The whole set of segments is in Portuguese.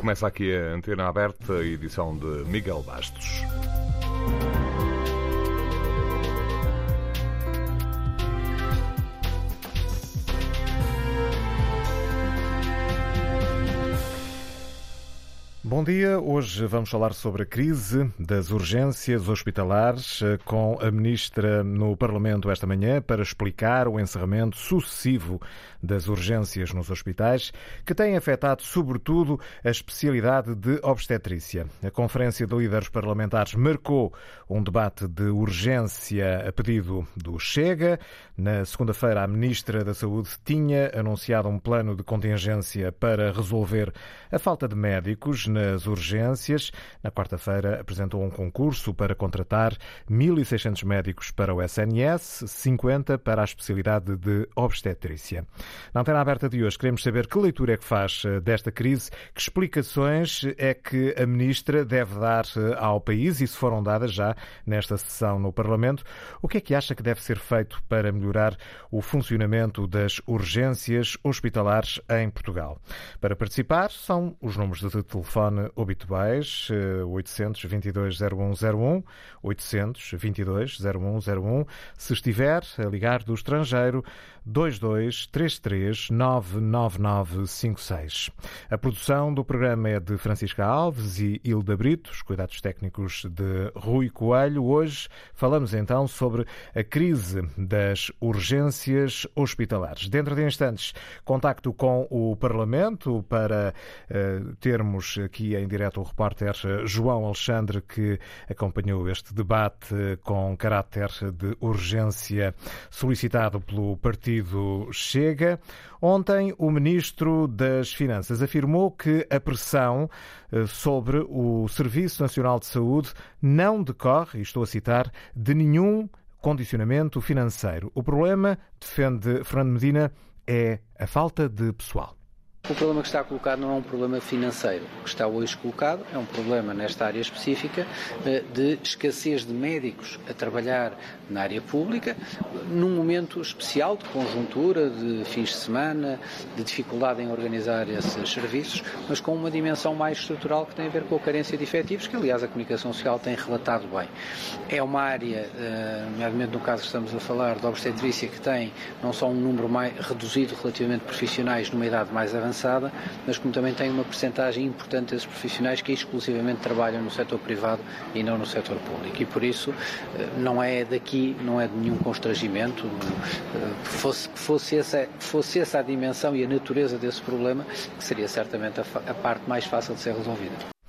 Começa aqui a antena aberta, edição de Miguel Bastos. Bom dia. Hoje vamos falar sobre a crise das urgências hospitalares eh, com a ministra no Parlamento esta manhã para explicar o encerramento sucessivo das urgências nos hospitais, que tem afetado sobretudo a especialidade de obstetrícia. A Conferência de Líderes Parlamentares marcou um debate de urgência a pedido do Chega. Na segunda-feira, a ministra da Saúde tinha anunciado um plano de contingência para resolver a falta de médicos nas urgências. Na quarta-feira apresentou um concurso para contratar 1.600 médicos para o SNS, 50 para a especialidade de obstetrícia. Na antena aberta de hoje queremos saber que leitura é que faz eh, desta crise, que explicações é que a ministra deve dar eh, ao país e se foram dadas já nesta sessão no Parlamento. O que é que acha que deve ser feito para melhorar o funcionamento das urgências hospitalares em Portugal? Para participar, são os números de telefone habituais 822 0101, 822 0101. Se estiver a ligar do estrangeiro, 2233 99956. A produção do programa é de Francisca Alves e Hilda Brito, os cuidados técnicos de Rui Coelho. Hoje falamos então sobre a crise das urgências hospitalares. Dentro de instantes, contacto com o Parlamento para uh, termos aqui em direto o repórter João Alexandre, que acompanhou este debate com caráter de urgência solicitado pelo Partido Chega. Ontem, o Ministro das Finanças afirmou que a pressão eh, sobre o Serviço Nacional de Saúde não decorre, e estou a citar, de nenhum condicionamento financeiro. O problema, defende Fernando Medina, é a falta de pessoal. O problema que está colocado não é um problema financeiro. O que está hoje colocado é um problema nesta área específica eh, de escassez de médicos a trabalhar na área pública, num momento especial de conjuntura, de fins de semana, de dificuldade em organizar esses serviços, mas com uma dimensão mais estrutural que tem a ver com a carência de efetivos, que aliás a comunicação social tem relatado bem. É uma área, eh, nomeadamente no caso que estamos a falar, da obstetrícia, que tem não só um número mais reduzido relativamente de profissionais numa idade mais avançada, avançada, mas como também tem uma percentagem importante desses profissionais que exclusivamente trabalham no setor privado e não no setor público. E por isso eh, não é daqui, não é de nenhum constrangimento. Eh, fosse, fosse, essa, fosse essa a dimensão e a natureza desse problema, que seria certamente a, a parte mais fácil de ser resolvida.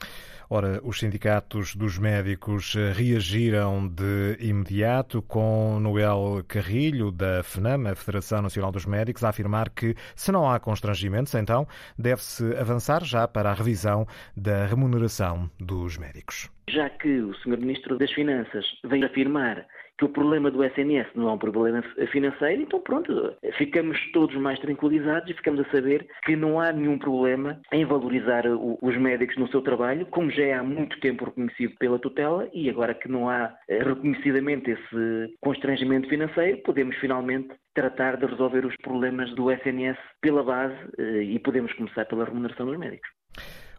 Ora, os sindicatos dos médicos eh, reagiram de imediato com Noel Carrilho, da FNAM, a Federação Nacional dos Médicos, a afirmar que, se não há constrangimentos, então deve-se avançar já para a revisão da remuneração dos médicos. Já que o Sr. Ministro das Finanças veio afirmar que o problema do SNS não é um problema financeiro, então pronto, ficamos todos mais tranquilizados e ficamos a saber que não há nenhum problema em valorizar os médicos no seu trabalho, como já é há muito tempo reconhecido pela tutela e agora que não há eh, reconhecidamente esse constrangimento financeiro, podemos finalmente tratar de resolver os problemas do SNS pela base eh, e podemos começar pela remuneração dos médicos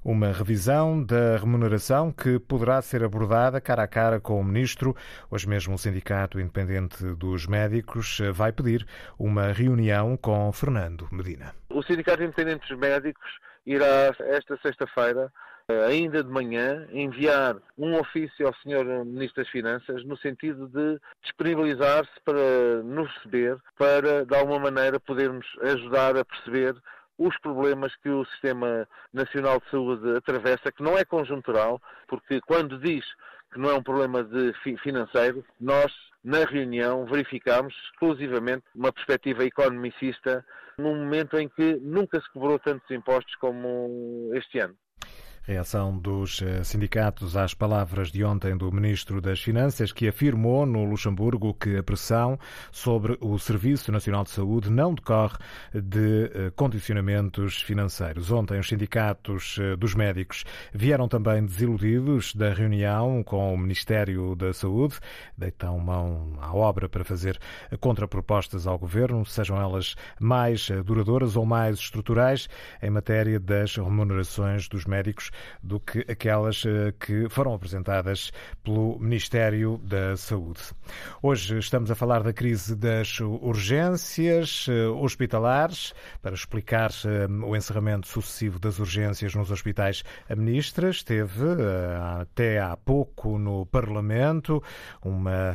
uma revisão da remuneração que poderá ser abordada cara a cara com o Ministro. Hoje mesmo o Sindicato Independente dos Médicos vai pedir uma reunião com Fernando Medina. O Sindicato Independente dos Médicos irá esta sexta-feira ainda de manhã, enviar um ofício ao Sr. Ministro das Finanças no sentido de disponibilizar-se para nos receber, para de alguma maneira podermos ajudar a perceber os problemas que o Sistema Nacional de Saúde atravessa, que não é conjuntural, porque quando diz que não é um problema financeiro, nós, na reunião, verificámos exclusivamente uma perspectiva economicista num momento em que nunca se cobrou tantos impostos como este ano. Reação dos eh, sindicatos às palavras de ontem do Ministro das Finanças, que afirmou no Luxemburgo que a pressão sobre o Serviço Nacional de Saúde não decorre de eh, condicionamentos financeiros. Ontem, os sindicatos eh, dos médicos vieram também desiludidos da reunião com o Ministério da Saúde, deitam mão à obra para fazer contrapropostas ao Governo, sejam elas mais duradouras ou mais estruturais, em matéria das remunerações dos médicos do que aquelas eh, que foram apresentadas pelo Ministério da Saúde. Hoje estamos a falar da crise das urgências eh, hospitalares. Para explicar eh, o encerramento sucessivo das urgências nos hospitais, a Ministra esteve até há pouco no Parlamento, uma,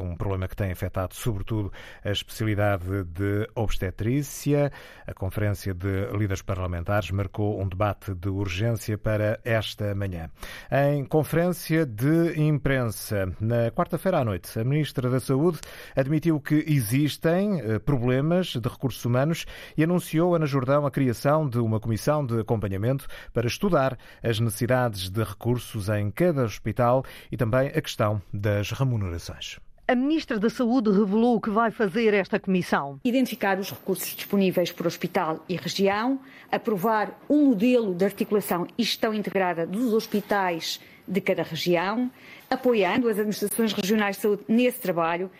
um problema que tem afetado sobretudo a especialidade de obstetrícia. A Conferência de Líderes Parlamentares marcou um debate de urgência para para esta manhã. Em conferência de imprensa, na quarta-feira à noite, a Ministra da Saúde admitiu que existem eh, problemas de recursos humanos e anunciou Ana Jordão a criação de uma comissão de acompanhamento para estudar as necessidades de recursos em cada hospital e também a questão das remunerações. A Ministra da Saúde revelou que vai fazer esta comissão. Identificar os recursos disponíveis por hospital e região, aprovar um modelo de articulação e gestão integrada dos hospitais de cada região, apoiando as administrações regionais de saúde nesse trabalho,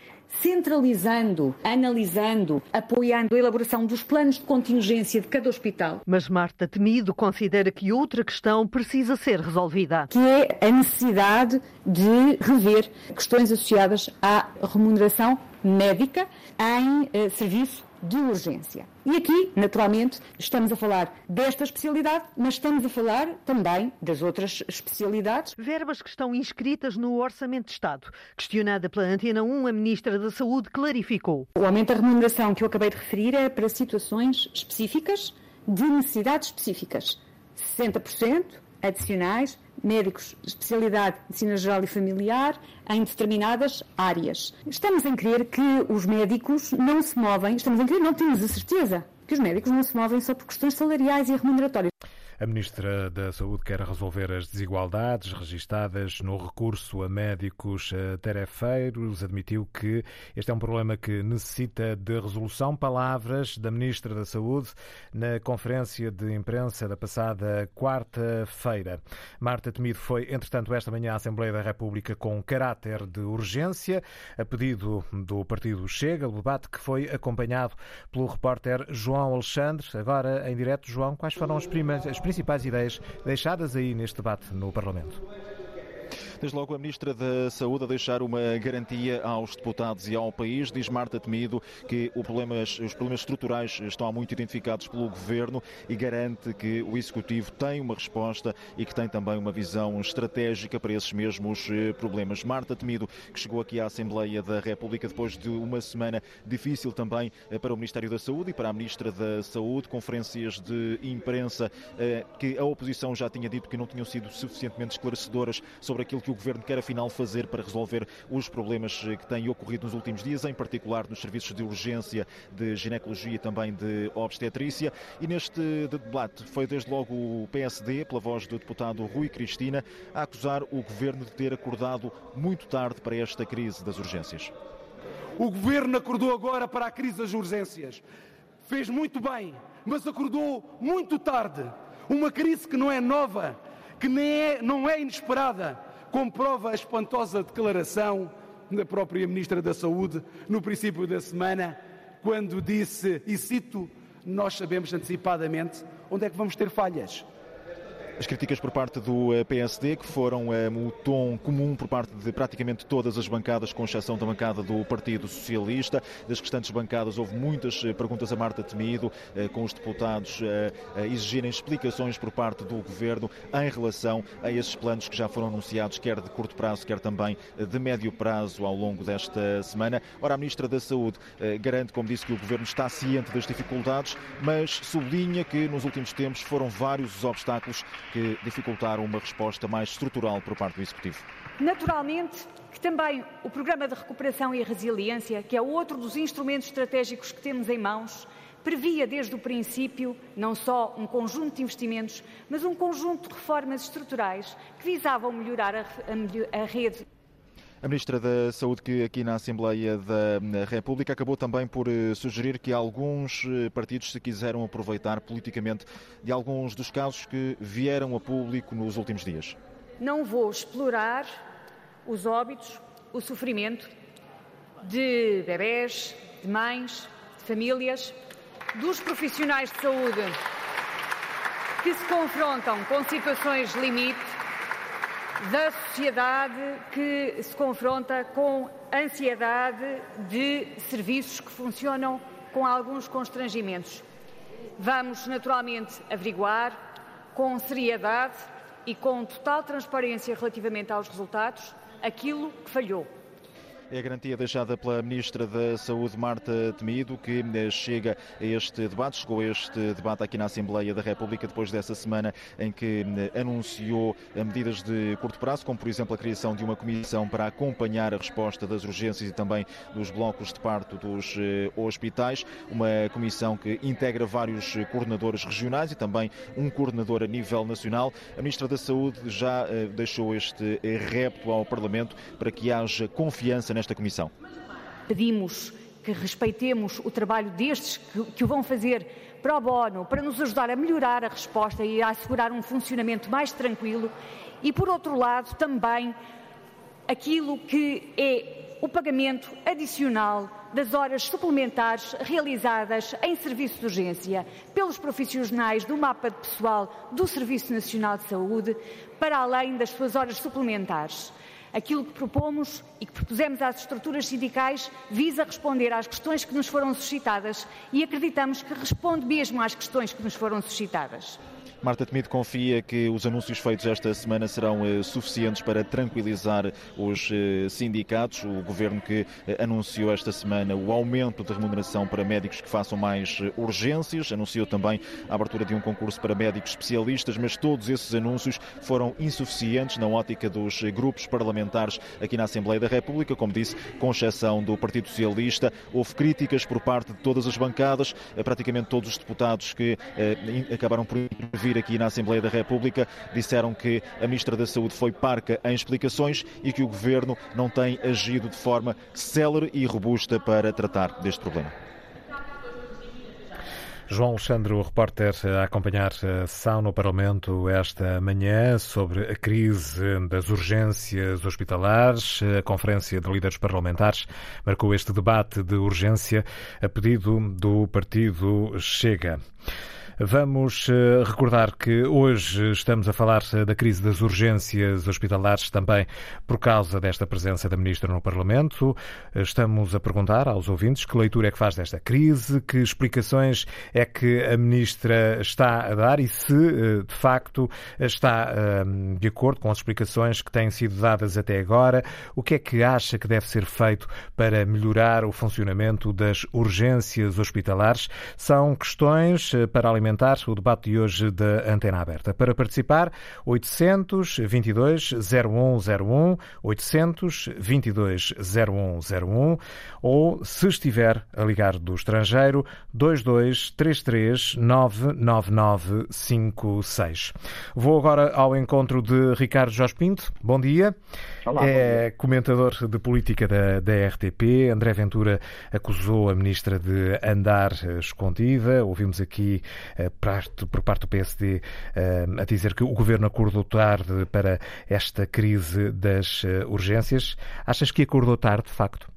centralizando, analisando, apoiando a elaboração dos planos de contingência de cada hospital. Mas Marta Temido considera que outra questão precisa ser resolvida. Que é a necessidade de rever questões associadas à remuneração médica em eh, serviço de urgência. E aqui, naturalmente, estamos a falar desta especialidade, mas estamos a falar também das outras especialidades. Verbas que estão inscritas no Orçamento de Estado. Questionada pela Antena 1, a Ministra da Saúde clarificou. O aumento da remuneração que eu acabei de referir é para situações específicas, de necessidades específicas. 60% adicionais médicos de especialidade de medicina geral e familiar em determinadas áreas. Estamos a crer que os médicos não se movem, estamos a crer, não temos a certeza que os médicos não se movem só por questões salariais e remuneratórias. A Ministra da Saúde quer resolver as desigualdades registadas no recurso a médicos tarefeiros. Admitiu que este é um problema que necessita de resolução. Palavras da Ministra da Saúde na conferência de imprensa da passada quarta-feira. Marta Temido foi, entretanto, esta manhã à Assembleia da República com caráter de urgência, a pedido do partido Chega, o debate que foi acompanhado pelo repórter João Alexandre. Agora, em direto, João, quais foram as primeiras principais ideias deixadas aí neste debate no Parlamento? Desde logo a Ministra da Saúde a deixar uma garantia aos deputados e ao país. Diz Marta Temido que problemas, os problemas estruturais estão há muito identificados pelo Governo e garante que o Executivo tem uma resposta e que tem também uma visão estratégica para esses mesmos eh, problemas. Marta Temido, que chegou aqui à Assembleia da República depois de uma semana difícil também eh, para o Ministério da Saúde e para a Ministra da Saúde, conferências de imprensa eh, que a oposição já tinha dito que não tinham sido suficientemente esclarecedoras sobre aquilo que o Governo quer afinal fazer para resolver os problemas que têm ocorrido nos últimos dias, em particular nos serviços de urgência, de ginecologia e também de obstetrícia. E neste debate foi desde logo o PSD, pela voz do deputado Rui Cristina, a acusar o Governo de ter acordado muito tarde para esta crise das urgências. O Governo acordou agora para a crise das urgências. Fez muito bem, mas acordou muito tarde. Uma crise que não é nova, que nem é, não é inesperada, comprova a espantosa declaração da própria Ministra da Saúde no princípio da semana, quando disse, e cito, nós sabemos antecipadamente onde é que vamos ter falhas. As críticas por parte do eh, PSD, que foram um, o tom comum por parte de praticamente todas as bancadas, com exceção da bancada do Partido Socialista. Das restantes bancadas houve muitas eh, perguntas a Marta Temido, eh, com os deputados a exigirem explicações por parte do Governo em relação a esses planos que já foram anunciados, quer de curto prazo, quer também de médio prazo ao longo desta semana. Ora, a Ministra da Saúde garante, como disse, que o Governo está ciente das dificuldades, mas sublinha que nos últimos tempos foram vários os obstáculos que dificultaram uma resposta mais estrutural por parte do Executivo. Naturalmente que também o Programa de Recuperação e Resiliência, que é outro dos instrumentos estratégicos que temos em mãos, previa desde o princípio não só um conjunto de investimentos, mas um conjunto de reformas estruturais que visavam melhorar a, a, a rede. A Ministra da Saúde, que aqui na Assembleia da República acabou também por eh, sugerir que alguns eh, partidos se quiseram aproveitar politicamente de alguns dos casos que vieram a público nos últimos dias. Não vou explorar os óbitos, o sofrimento de bebés, de mães, de famílias, dos profissionais de saúde que se confrontam com situações limite, da sociedade que se confronta com ansiedade de serviços que funcionam com alguns constrangimentos. Vamos naturalmente averiguar com seriedade e com total transparência relativamente aos resultados aquilo que falhou. É a garantia deixada pela Ministra da Saúde, Marta Temido, que eh, chega a este debate, chegou a este debate aqui na Assembleia da República depois dessa semana em que eh, anunciou eh, medidas de curto prazo, como por exemplo a criação de uma comissão para acompanhar a resposta das urgências e também dos blocos de parto dos hospitais, uma comissão que integra vários coordenadores regionais e também um coordenador a nível nacional. A Ministra da Saúde já deixou este repto ao Parlamento para que haja confiança nesta comissão? Pedimos que respeitemos o trabalho destes que, que o vão fazer pro bono para nos ajudar a melhorar a resposta e a assegurar um funcionamento mais tranquilo e, por outro lado, também aquilo que é o pagamento adicional das horas suplementares realizadas em serviço de urgência pelos profissionais do mapa de pessoal do Serviço Nacional de Saúde, para além das suas horas suplementares. Aquilo que propomos e que propusemos às estruturas sindicais visa responder às questões que nos foram suscitadas e acreditamos que responde mesmo às questões que nos foram suscitadas. Marta Temido confia que os anúncios feitos esta semana serão eh, suficientes para tranquilizar os eh, sindicatos. O governo que eh, anunciou esta semana o aumento de remuneração para médicos que façam mais urgências, anunciou também a abertura de um concurso para médicos especialistas, mas todos esses anúncios foram insuficientes na ótica dos grupos parlamentares aqui na Assembleia da República, como disse, com exceção do Partido Socialista. Houve críticas por parte de todas as bancadas, praticamente todos os deputados que acabaram por intervir vir aqui na Assembleia da República disseram que a Ministra da Saúde foi parca em explicações e que o Governo não tem agido de forma célere e robusta para tratar deste problema. João Alexandre, o repórter, a acompanhar a sessão no Parlamento esta manhã sobre a crise das urgências hospitalares. A Conferência de Líderes Parlamentares marcou este debate de urgência a pedido do partido Chega. Vamos eh, recordar que hoje estamos a falar eh, da crise das urgências hospitalares também por causa desta presença da Ministra no Parlamento. Estamos a perguntar aos ouvintes que leitura é que faz desta crise, que explicações é que a Ministra está a dar e se, eh, de facto, está de acordo com as explicações que têm sido dadas até agora. O que é que acha que deve ser feito para melhorar o funcionamento das urgências hospitalares? São questões para alimentar alimentar o debate de hoje da Antena Aberta. Para participar, 822 0101, 822 0101 ou, se estiver a ligar do estrangeiro, 2233 99956. Vou agora ao encontro de Ricardo Jorge Pinto. Bom dia. Olá, é comentador de política da, da RTP. André Ventura acusou a ministra de andar escondida. Ouvimos aqui por parte do PSD eh, a dizer que o governo acordou tarde para esta crise das eh, urgências. Achas que acordou tarde, de facto?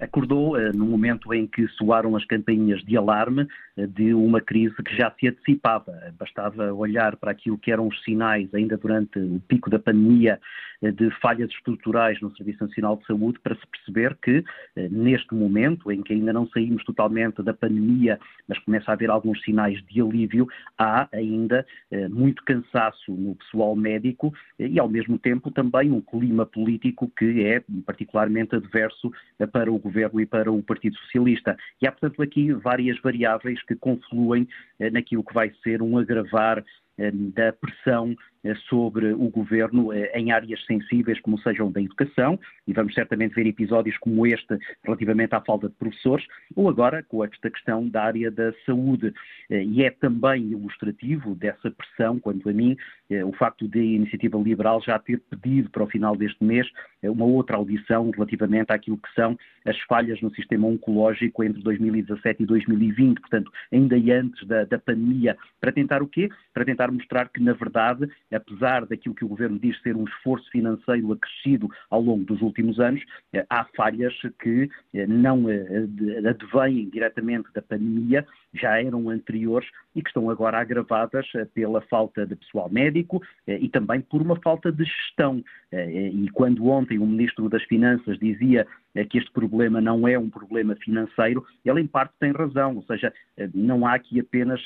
acordou no momento em que soaram as campainhas de alarme de uma crise que já se antecipava. Bastava olhar para aquilo que eram os sinais ainda durante o pico da pandemia de falhas estruturais no Serviço Nacional de Saúde para se perceber que, eh, neste momento, em que ainda não saímos totalmente da pandemia, mas começa a haver alguns sinais de alívio, há ainda eh, muito cansaço no pessoal médico eh, e, ao mesmo tempo, também um clima político que é particularmente adverso para o Governo e para o Partido Socialista. E há, portanto, aqui várias variáveis que confluem naquilo que vai ser um agravar da pressão sobre o governo em áreas sensíveis, como sejam da educação, e vamos certamente ver episódios como este relativamente à falta de professores, ou agora com esta questão da área da saúde. E é também ilustrativo dessa pressão, quanto a mim, o facto de a Iniciativa Liberal já ter pedido para o final deste mês uma outra audição relativamente àquilo que são as falhas no sistema oncológico entre 2017 e 2020, portanto, ainda antes da, da pandemia, para tentar o quê? Para tentar mostrar que, na verdade, apesar daquilo que o Governo diz ser um esforço financeiro acrescido ao longo dos últimos anos, eh, há falhas que eh, não eh, advêm diretamente da pandemia, já eram anteriores e que estão agora agravadas pela falta de pessoal médico e também por uma falta de gestão. E quando ontem o Ministro das Finanças dizia que este problema não é um problema financeiro, ele em parte tem razão, ou seja, não há aqui apenas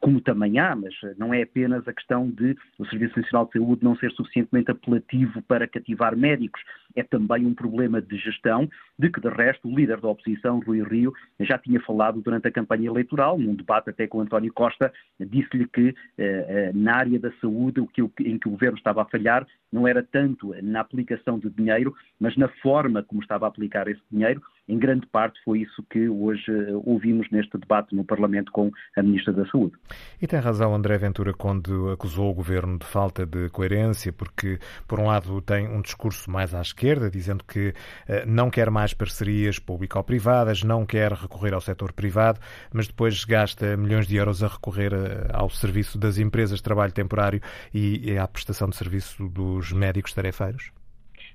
como também há, mas eh, não é apenas a questão de o Serviço Nacional de Saúde não ser suficientemente apelativo para cativar médicos, é também um problema de gestão, de que de resto o líder da oposição, Rui Rio, já tinha falado durante a campanha eleitoral, num debate até com António Costa, disse-lhe que eh, na área da saúde o que, em que o governo estava a falhar não era tanto na aplicação de dinheiro, mas na forma como estava a aplicar esse dinheiro, em grande parte foi isso que hoje ouvimos neste debate no Parlamento com a Ministra da Saúde. E tem razão André Ventura quando acusou o governo de falta de coerência, porque, por um lado, tem um discurso mais à esquerda, dizendo que eh, não quer mais parcerias público-privadas, não quer recorrer ao setor privado, mas depois gasta milhões de euros a recorrer eh, ao serviço das empresas de trabalho temporário e à prestação de serviço dos médicos tarefeiros?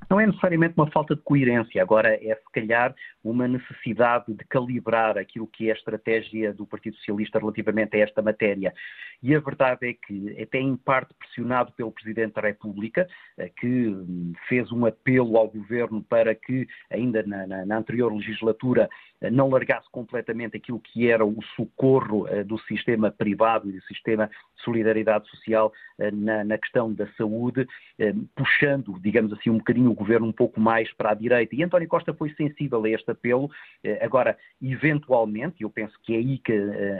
Não é necessariamente uma falta de coerência, agora é se calhar uma necessidade de calibrar aquilo que é a estratégia do Partido Socialista relativamente a esta matéria. E a verdade é que, até em parte pressionado pelo Presidente da República, eh, que hum, fez um apelo ao Governo para que, ainda na, na, na anterior legislatura, eh, não largasse completamente aquilo que era o socorro eh, do sistema privado e do sistema de solidariedade social na, na questão da saúde, puxando, digamos assim, um bocadinho o Governo um pouco mais para a direita. E António Costa foi sensível a apelo. Agora, eventualmente, e eu penso que é aí que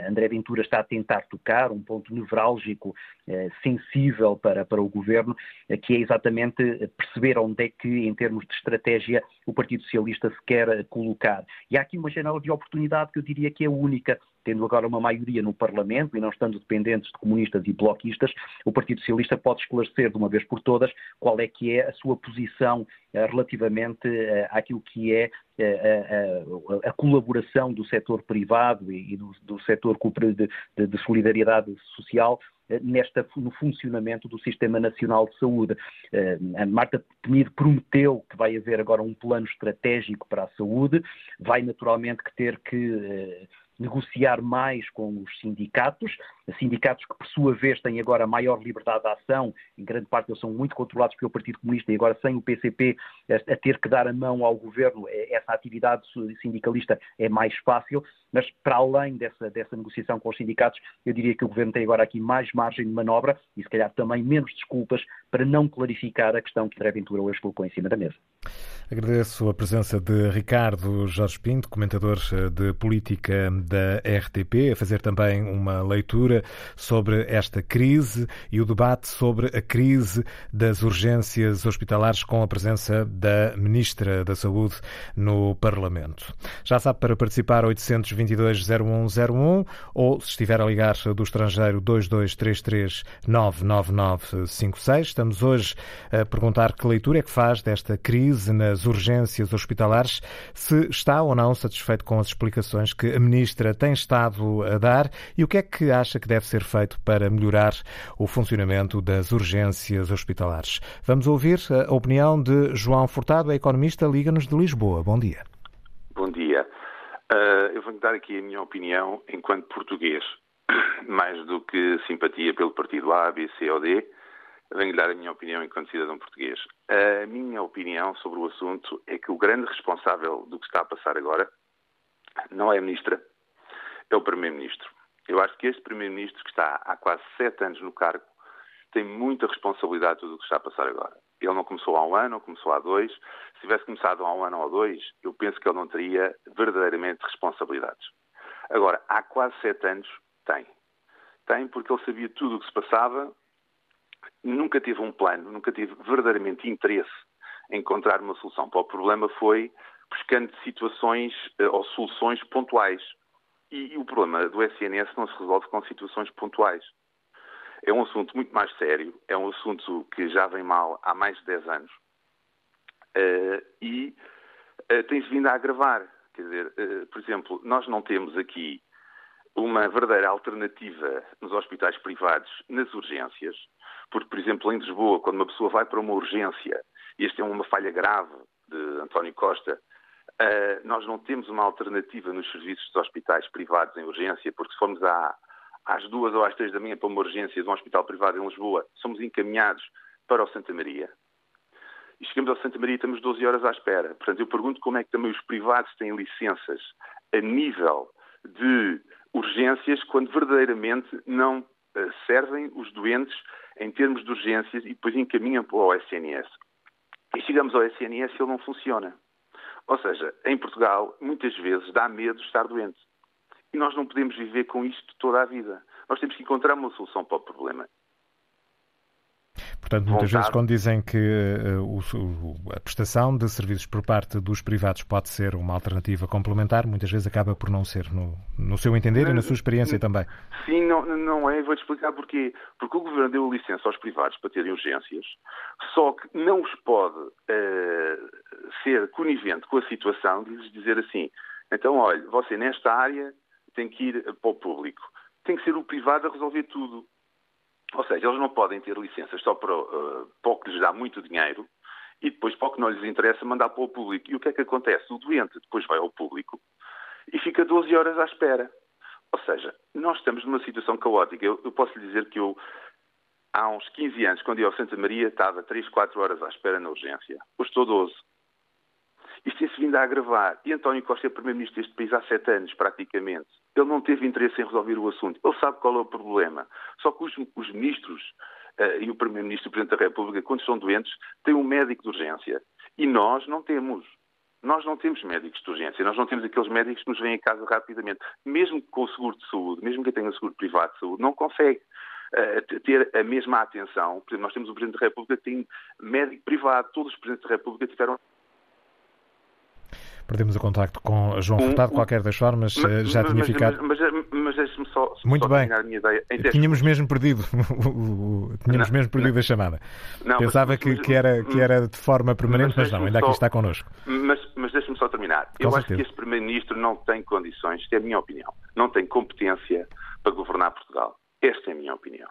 André Ventura está a tentar tocar, um ponto nevrálgico, eh, sensível para, para o governo, eh, que é exatamente perceber onde é que, em termos de estratégia, o Partido Socialista se quer colocar. E há aqui uma janela de oportunidade que eu diria que é única tendo agora uma maioria no Parlamento e não estando dependentes de comunistas e bloquistas, o Partido Socialista pode esclarecer de uma vez por todas qual é que é a sua posição eh, relativamente àquilo que é a, a, a colaboração do setor privado e do, do setor de, de, de solidariedade social eh, nesta, no funcionamento do Sistema Nacional de Saúde. Eh, a Marta Temido prometeu que vai haver agora um plano estratégico para a saúde, vai naturalmente ter que eh, negociar mais com os sindicatos, sindicatos que, por sua vez, têm agora maior liberdade de ação, em grande parte eles são muito controlados pelo Partido Comunista e agora sem o PCP a ter que dar a mão ao governo, essa atividade sindicalista é mais fácil, mas para além dessa, dessa negociação com os sindicatos, eu diria que o governo tem agora aqui mais margem de manobra e se calhar também menos desculpas para não clarificar a questão que André Ventura hoje colocou em cima da mesa. Agradeço a presença de Ricardo Jorge Pinto, comentador eh, de política da RTP, a fazer também uma leitura sobre esta crise e o debate sobre a crise das urgências hospitalares com a presença da Ministra da Saúde no Parlamento. Já sabe, para participar, 822-0101 ou, se estiver a ligar do estrangeiro, 2233-99956. Estamos hoje a perguntar que leitura é que faz desta crise nas urgências hospitalares, se está ou não satisfeito com as explicações que a Ministra tem estado a dar e o que é que acha que deve ser feito para melhorar o funcionamento das urgências hospitalares. Vamos ouvir a opinião de João Furtado, economista, Liga-nos de Lisboa. Bom dia. Bom dia. Uh, eu vou dar aqui a minha opinião enquanto português, mais do que simpatia pelo partido A, B, C ou D venho dar a minha opinião enquanto cidadão português. A minha opinião sobre o assunto é que o grande responsável do que está a passar agora não é a Ministra, é o Primeiro-Ministro. Eu acho que este Primeiro-Ministro, que está há quase sete anos no cargo, tem muita responsabilidade do que está a passar agora. Ele não começou há um ano, não começou há dois. Se tivesse começado há um ano ou dois, eu penso que ele não teria verdadeiramente responsabilidades. Agora, há quase sete anos, tem. Tem porque ele sabia tudo o que se passava, nunca teve um plano, nunca teve verdadeiramente interesse em encontrar uma solução para o problema, foi buscando situações eh, ou soluções pontuais. E, e o problema do SNS não se resolve com situações pontuais. É um assunto muito mais sério, é um assunto que já vem mal há mais de 10 anos uh, e uh, tem-se vindo a agravar. Quer dizer, uh, por exemplo, nós não temos aqui uma verdadeira alternativa nos hospitais privados nas urgências, porque, por exemplo, em Lisboa, quando uma pessoa vai para uma urgência, e esta é uma falha grave de António Costa, uh, nós não temos uma alternativa nos serviços dos hospitais privados em urgência, porque se formos à, às duas ou às três da manhã para uma urgência de um hospital privado em Lisboa, somos encaminhados para o Santa Maria. E chegamos ao Santa Maria e estamos 12 horas à espera. Portanto, eu pergunto como é que também os privados têm licenças a nível de urgências quando verdadeiramente não uh, servem os doentes em termos de urgências e depois encaminham para o SNS. E chegamos ao SNS e ele não funciona. Ou seja, em Portugal, muitas vezes dá medo estar doente. E nós não podemos viver com isto toda a vida. Nós temos que encontrar uma solução para o problema. Portanto, muitas vontade. vezes, quando dizem que uh, o, a prestação de serviços por parte dos privados pode ser uma alternativa complementar, muitas vezes acaba por não ser, no, no seu entender não, e na sua experiência também. Sim, não, não é. Vou-te explicar porquê. Porque o Governo deu licença aos privados para terem urgências, só que não os pode uh, ser conivente com a situação de lhes dizer assim: então, olha, você nesta área tem que ir para o público. Tem que ser o privado a resolver tudo. Ou seja, eles não podem ter licenças só para, uh, para o que lhes dá muito dinheiro e depois para o que não lhes interessa mandar para o público. E o que é que acontece? O doente depois vai ao público e fica 12 horas à espera. Ou seja, nós estamos numa situação caótica. Eu, eu posso lhe dizer que eu, há uns 15 anos, quando ia ao Santa Maria, estava 3, 4 horas à espera na urgência. Hoje estou 12. Isto tem-se vindo a agravar. E António Costa é Primeiro-Ministro deste país há sete anos, praticamente. Ele não teve interesse em resolver o assunto. Ele sabe qual é o problema. Só que os, os ministros uh, e o Primeiro-Ministro e o Presidente da República, quando estão doentes, têm um médico de urgência. E nós não temos. Nós não temos médicos de urgência, nós não temos aqueles médicos que nos vêm a casa rapidamente. Mesmo com o seguro de saúde, mesmo que tenha seguro privado de saúde, não consegue uh, ter a mesma atenção. Por exemplo, nós temos o Presidente da República que tem médico privado, todos os Presidentes da República tiveram Perdemos o contacto com João Furtado, de qualquer das formas, mas, já tinha mas, ficado. Mas, mas, mas deixe-me só, Muito só bem. a minha ideia. Tínhamos mesmo perdido, tínhamos não, mesmo perdido não. a chamada. Não, Pensava que, que, era, que era de forma permanente, mas, não, ainda só, aqui está connosco. Mas, mas deixe-me só terminar. Com Eu certeza. acho que este Primeiro-Ministro não tem condições, isto é a minha opinião, não tem competência para governar Portugal. Esta é a minha opinião.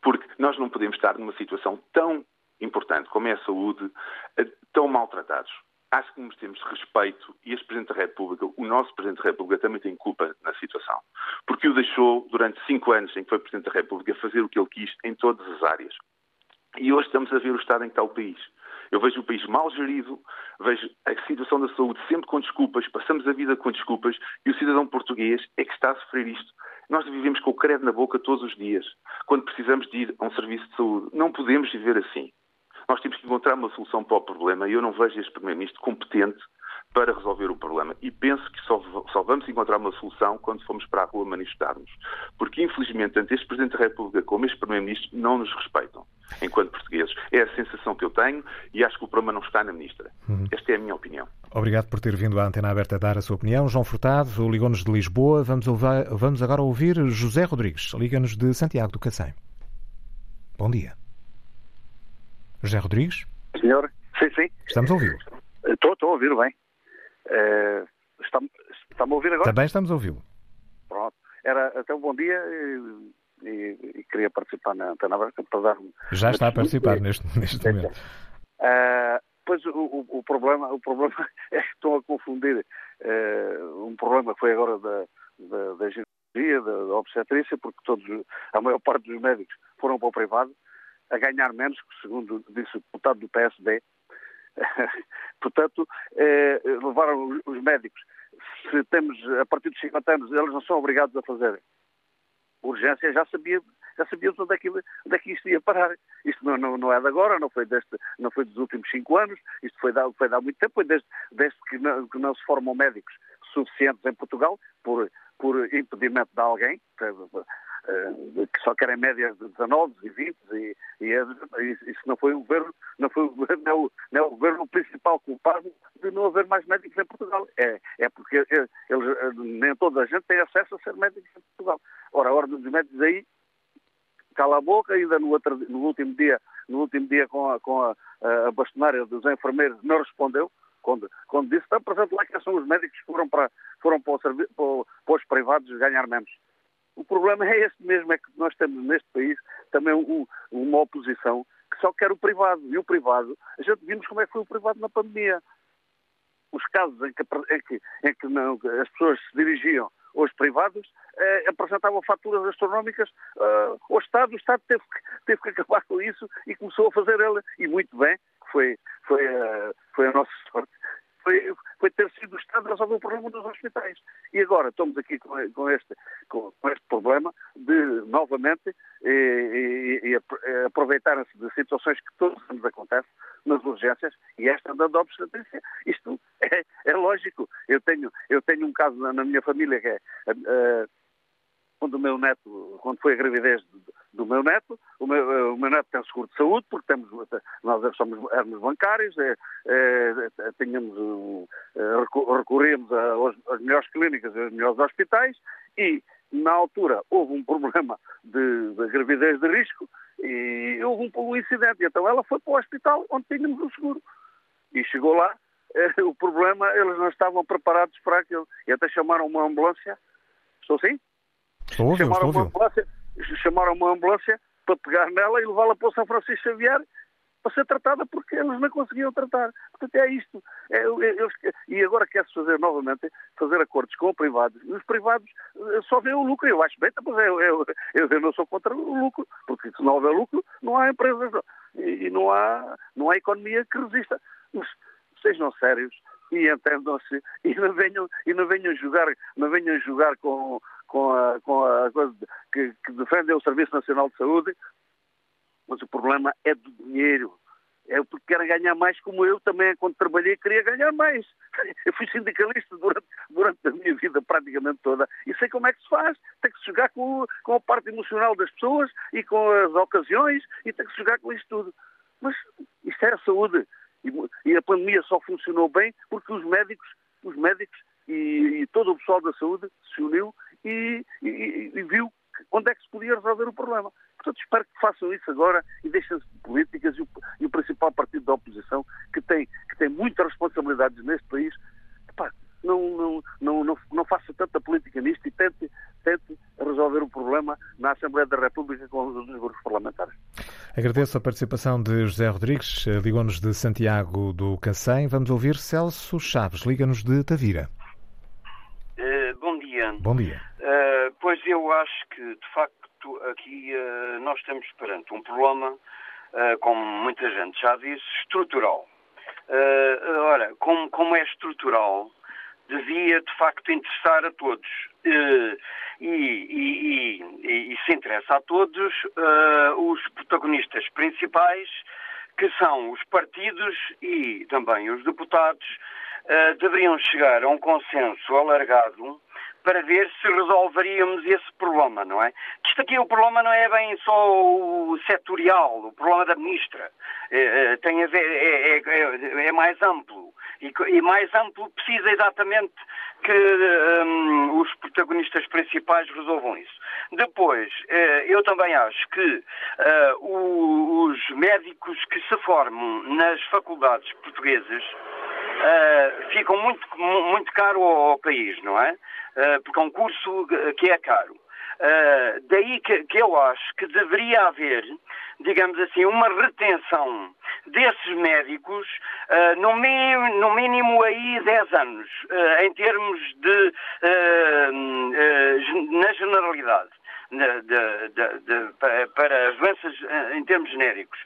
Porque nós não podemos estar numa situação tão importante como é a saúde, eh, tão maltratados acho que merecemos respeito e este Presidente da República, o nosso Presidente da República, também tem culpa na situação. Porque o deixou, durante cinco anos em que foi Presidente da República, fazer o que ele quis em todas as áreas. E hoje estamos a ver o estado em que está o país. Eu vejo o país mal gerido, vejo a situação da saúde sempre com desculpas, passamos a vida com desculpas e o cidadão português é que está a sofrer isto. Nós vivemos com o credo na boca todos os dias, quando precisamos de ir a um serviço de saúde. Não podemos viver assim. Nós temos que encontrar uma solução para o problema e eu não vejo este Primeiro-Ministro competente para resolver o problema. E penso que só, só, vamos encontrar uma solução quando formos para a rua manifestarmos. Porque, infelizmente, tanto este Presidente da República como este Primeiro-Ministro não nos respeitam enquanto portugueses. É a sensação que eu tenho e acho que o problema não está na Ministra. Uhum. Esta é a minha opinião. Obrigado por ter vindo à Antena Aberta a dar a sua opinião. João Furtado, Ligou-nos de Lisboa. Vamos, ouvir, vamos agora ouvir José Rodrigues, Liga-nos de Santiago do Cacém. Bom dia. José Rodrigues? Senhor, sim, sim. Estamos a ouvi-lo. Estou, estou a ouvir bem. Uh, está-me está a ouvir agora? Também estamos a ouvi-lo. Pronto. Era até um bom dia e, e, e queria participar na Antena Aberta para dar Já está a participar neste, neste momento. Uh, pois o, o, o, problema, o problema é que estão a confundir uh, um problema que foi agora da, da, da ginecologia, da, da obstetrícia, porque todos, a maior parte dos médicos foram para o privado a ganhar menos, segundo disse o deputado do PSD. Portanto, eh, levaram os médicos. Se temos, a partir dos 50 anos, eles não são obrigados a fazer urgência, já sabia, já sabíamos onde é onde é que isto ia parar. Isto não, não, não é de agora, não foi, deste, não foi dos últimos cinco anos, isto foi de, foi de há muito tempo, foi desde, desde que, não, que não se formam médicos suficientes em Portugal, por, por impedimento de alguém, que só querem médias de 19 e 20 e, é, e, se não foi o governo, não foi o governo, não é o, não é o governo principal culpado de não haver mais médicos em Portugal. É, é porque eles, nem toda a gente tem acesso a ser médicos em Portugal. Ora, a ordem dos médicos aí cala a boca, ainda no, outro, no último dia, no último dia com a, com a, a bastonária dos enfermeiros não respondeu, quando, quando disse, está presente lá que são os médicos que foram para, foram para, o, para, para os privados ganhar menos. O problema é este mesmo, é que nós temos neste país também um, uma oposição que só quer o privado. E o privado, a gente vimos como é que foi o privado na pandemia. Os casos em que, em que, em que não, as pessoas se dirigiam aos privados eh, apresentavam faturas astronómicas uh, ao Estado. O Estado teve que, teve que acabar com isso e começou a fazer ele, e muito bem, foi, foi, uh, foi a nossa sorte, foi, foi ter sido o Estado a resolver o problema dos hospitais. E agora estamos aqui com, com este, com, com, este problema de, novamente, e, e, e aproveitarem-se de situações que todos os anos acontecem nas urgências e esta da obstetrícia. Isto é, é, lógico. Eu tenho, eu tenho um caso na, na minha família que é. Uh, quando o meu neto, quando foi a gravidez do meu neto, o meu, o meu neto tem seguro de saúde, porque temos, nós somos, éramos bancários, é, é, tínhamos, é, recorríamos às melhores clínicas, às melhores hospitais, e na altura houve um problema de, de gravidez de risco e houve um, um incidente. Então ela foi para o hospital onde tínhamos o seguro. E chegou lá, eh, o problema, eles não estavam preparados para aquilo. E até chamaram uma ambulância. Estou sim? Chamaram, uma ambulância, chamaram uma ambulância para pegar nela e levá-la para o São Francisco Xavier para ser tratada porque eles não conseguiam tratar. Portanto, é isto. É, eles, e agora quer-se fazer novamente, fazer acordos com privados. E os privados eh, só vêem o lucro. Eu acho bem, mas eu, eu, eu, eu não sou contra o lucro, porque se não houver lucro, não há empresas e, e não, há, não há economia que resista. Mas sejam sérios e entendam-se e não venham, e não venham jogar, não venham jogar com, com a, com a coisa que, que defendem o Serviço Nacional de Saúde, mas o problema é do dinheiro. É porque querem ganhar mais, como eu também, quando trabalhei, queria ganhar mais. Eu fui sindicalista durante, durante a minha vida praticamente toda e sei como é que se faz. Tem que se jogar com, com a parte emocional das pessoas e com as ocasiões e tem que se jogar com isso tudo. Mas isto é a saúde. E, e a pandemia só funcionou bem porque os médicos, os médicos e, e todo o pessoal da saúde se uniu e, e, e viu onde é que se podia resolver o problema. Portanto, espero que façam isso agora e deixem-se de políticas e o, e o, principal partido da oposição, que tem, que tem muitas responsabilidades neste país, epá, não, não, não, não, não faça tanta política nisto e tente, tente resolver o problema na Assembleia da República com os grupos parlamentares. Agradeço a participação de José Rodrigues, ligou-nos de Santiago do Cacém. Vamos ouvir Celso Chaves, liga-nos de Tavira. Uh, bom dia. Bom dia. Uh, pois eu acho que, de facto, aqui uh, nós estamos perante um problema, uh, como muita gente já disse, estrutural. Ora, como, como é estrutural, devia de facto interessar a todos. E, e, e, e, se interessa a todos os protagonistas principais, que são os partidos e também os deputados, deveriam chegar a um consenso alargado para ver se resolveríamos esse problema, não é? Isto aqui o problema não é bem só o setorial, o problema da ministra. É, tem a ver, é, é, é, é mais amplo. E, e, mais amplo precisa exatamente que um, os protagonistas principais resolvam isso. Depois, uh, eu também acho que uh, os médicos que se formam nas faculdades portuguesas uh, ficam muito, muito caro ao, ao país, não é? Uh, porque é um curso que é caro. Uh, daí que, que, eu acho que deveria haver, digamos assim, uma retenção desses médicos uh, no, mínimo, no, mínimo, aí 10 anos, uh, em termos de. na generalidade. De, de, de, para as doenças em termos genéricos.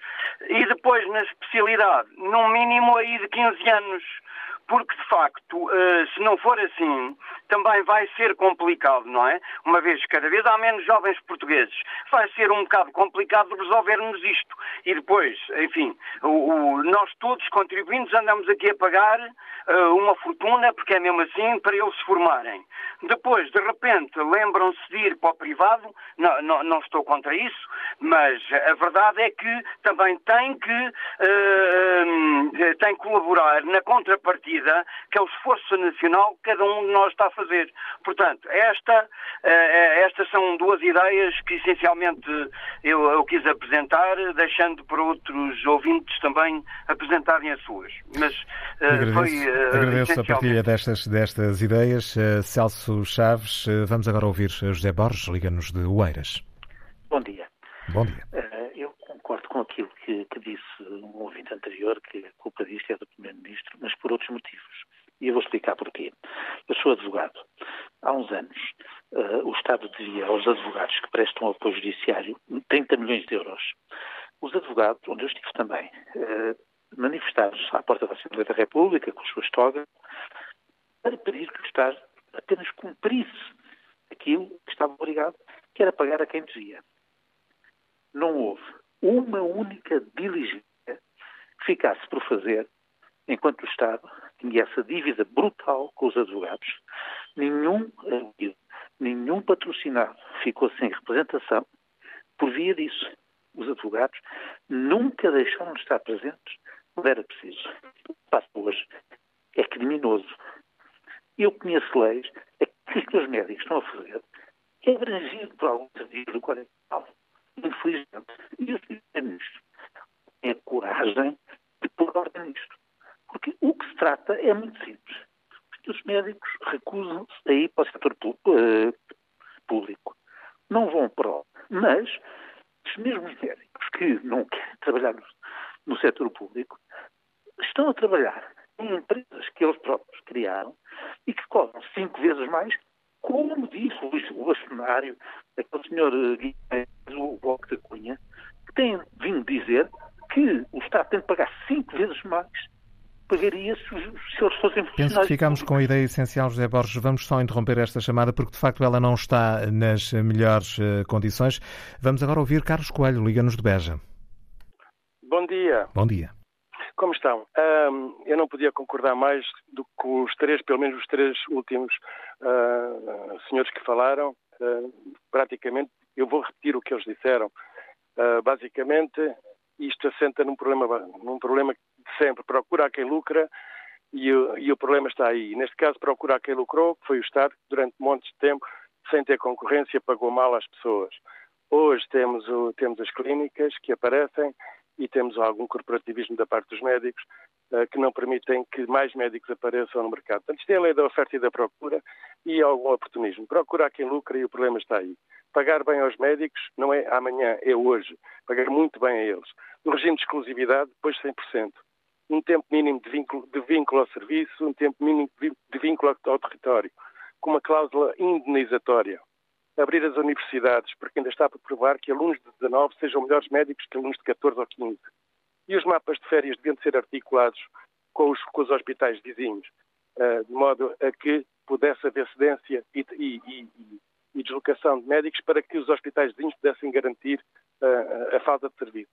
E depois, na especialidade, no mínimo aí de 15 anos porque de facto, uh, se não for assim, também vai ser complicado, não é? Uma vez que cada vez há menos jovens portugueses, vai ser um bocado complicado resolvermos isto. E depois, enfim, o, o, nós todos contribuintes andamos aqui a pagar uh, uma fortuna, porque é mesmo assim, para eles se formarem. Depois, de repente, lembram-se de ir para o privado, não, não, não, estou contra isso, mas a verdade é que também tem que, uh, tem que colaborar na contrapartida que é o esforço nacional que cada um de nós está a fazer. Portanto, esta, uh, estas são duas ideias que essencialmente eu, eu quis apresentar, deixando para outros ouvintes também apresentarem as suas. Mas uh, foi. agradeço a partilha destas, destas ideias. Celso Chaves, vamos agora ouvir José Borges, liga-nos de Oeiras. Bom dia. Bom dia. Uh, eu concordo com aquilo que, que, disse um ouvinte anterior, que a culpa disto é do Primeiro-Ministro, mas por outros motivos. E eu vou explicar porquê. Eu sou advogado. Há uns anos, uh, o Estado devia aos advogados que prestam apoio judiciário 30 milhões de euros. Os advogados, onde eu estive também, uh, manifestaram-se à porta da Assembleia da República, com as suas togas, para pedir que o Estado apenas cumprisse aquilo que estava obrigado, que era pagar a quem devia não houve uma única diligência que ficasse por fazer enquanto o Estado tinha essa dívida brutal com os advogados. Nenhum nenhum patrocinado ficou sem representação por via disso. Os advogados nunca deixaram de estar presentes quando era preciso. O passo hoje é criminoso. Eu conheço leis, é que os médicos estão a fazer, é abrangido por alguns artigos do Código Penal infelizmente. E o Primeiro-Ministro tem a coragem de pôr ordem nisto. Porque o que se trata é muito simples. Os médicos recusam-se a ir para o setor eh, público. Não vão para o. Mas os mesmos médicos que não querem trabalhar no, setor público estão a trabalhar em empresas que eles próprios criaram e que cobram cinco vezes mais, como disse o bastonário, aquele senhor eh, Guilherme o Bloco da Cunha, que tem vindo dizer que o Estado tem de pagar cinco vezes mais pagaria se os senhores fossem funcionários. Penso que ficamos com a ideia essencial, José Borges. Vamos só interromper esta chamada porque, de facto, ela não está nas melhores uh, condições. Vamos agora ouvir Carlos Coelho, Liga-nos de Beja. Bom dia. Bom dia. Como estão? Um, eu não podia concordar mais do que com os três, pelo menos os três últimos uh, senhores que falaram. Uh, praticamente eu vou repetir o que eles disseram. Uh, basicamente, isto assenta num problema, num problema sempre. Procura quem lucra e, e, o problema está aí. Neste caso, procura quem lucrou, que foi o Estado, que durante montes de tempo, sem ter concorrência, pagou mal às pessoas. Hoje temos, o, temos as clínicas que aparecem e temos algum corporativismo da parte dos médicos uh, que não permitem que mais médicos apareçam no mercado. Portanto, isto é a lei da oferta e da procura e algum oportunismo. Procura a quem lucra e o problema está aí. Pagar bem aos médicos não é amanhã, é hoje. Pagar muito bem a eles. No regime de exclusividade, depois 100%. Um tempo mínimo de vínculo, de vínculo ao serviço, um tempo mínimo de vínculo ao território, com uma cláusula indenizatória abrir as universidades, porque ainda está por provar que alunos de 19 sejam melhores médicos que alunos de 14 ou 15. E os mapas de férias deviam ser articulados com os, com os hospitais vizinhos, uh, de modo a que pudesse haver cedência e, e, e, e, deslocação de médicos para que os hospitais vizinhos pudessem garantir uh, a falta de serviço,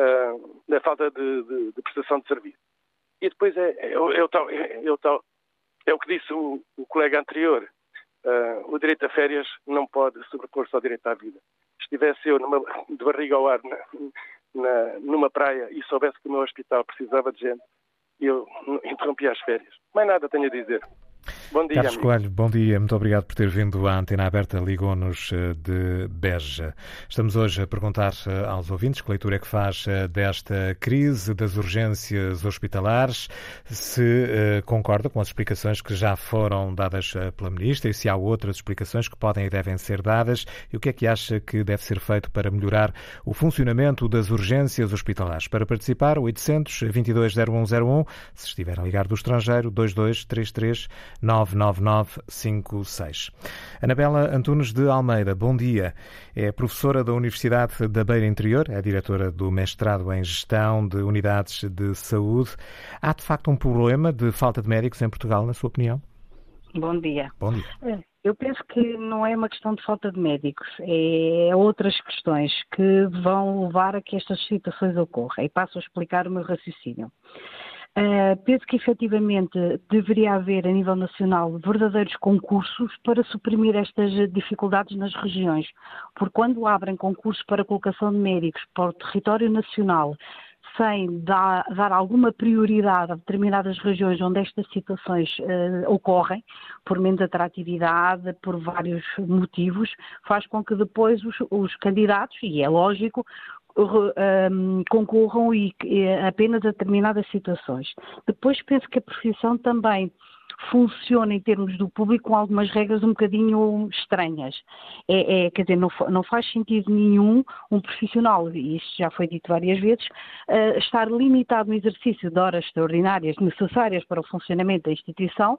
uh, a falta de, de, de, prestação de serviço. E depois é, é, é, é, é, é, é o que disse o, o colega anterior, Uh, o direito a férias não pode sobrepor-se ao direito à vida. Se estivesse eu numa, de barriga ao ar na, na, numa praia e soubesse que o meu hospital precisava de gente, eu interrompia as férias. Mais nada tenho a dizer. Bom dia, Carlos Coelho, bom dia. Muito obrigado por ter vindo à Antena Aberta. Ligou-nos eh, de Beja. Estamos hoje a perguntar eh, aos ouvintes que leitura é que faz eh, desta crise das urgências hospitalares, se concorda com as explicações que já foram dadas pela Ministra e se há outras explicações que podem e devem ser dadas e o que é que acha que deve ser feito para melhorar o funcionamento das urgências hospitalares. Para participar, 800 22 0101, se estiver a ligar do estrangeiro, 2233 99956. Anabela Antunes de Almeida, bom dia. É professora da Universidade da Beira Interior, é diretora do mestrado em Gestão de Unidades de Saúde. Há de facto um problema de falta de médicos em Portugal, na sua opinião? Bom dia. Bom dia. Eh, eu penso que não é uma questão de falta de médicos, é outras questões que vão levar a que estas situações ocorram. E passo a explicar o meu raciocínio. Uh, penso que efetivamente deveria haver a nível nacional verdadeiros concursos para suprimir estas dificuldades nas regiões, porque quando abrem concursos para colocação de médicos para o território nacional, sem dar, dar, alguma prioridade a determinadas regiões onde estas situações uh, ocorrem, por menos atratividade, por vários motivos, faz com que depois os, os candidatos, e é lógico, um, concorram e, e apenas a determinadas situações. Depois penso que a profissão também funciona em termos do público com algumas regras um bocadinho estranhas. É, é, quer dizer, não, não, faz sentido nenhum um profissional, e isto já foi dito várias vezes, uh, estar limitado no exercício de horas extraordinárias necessárias para o funcionamento da instituição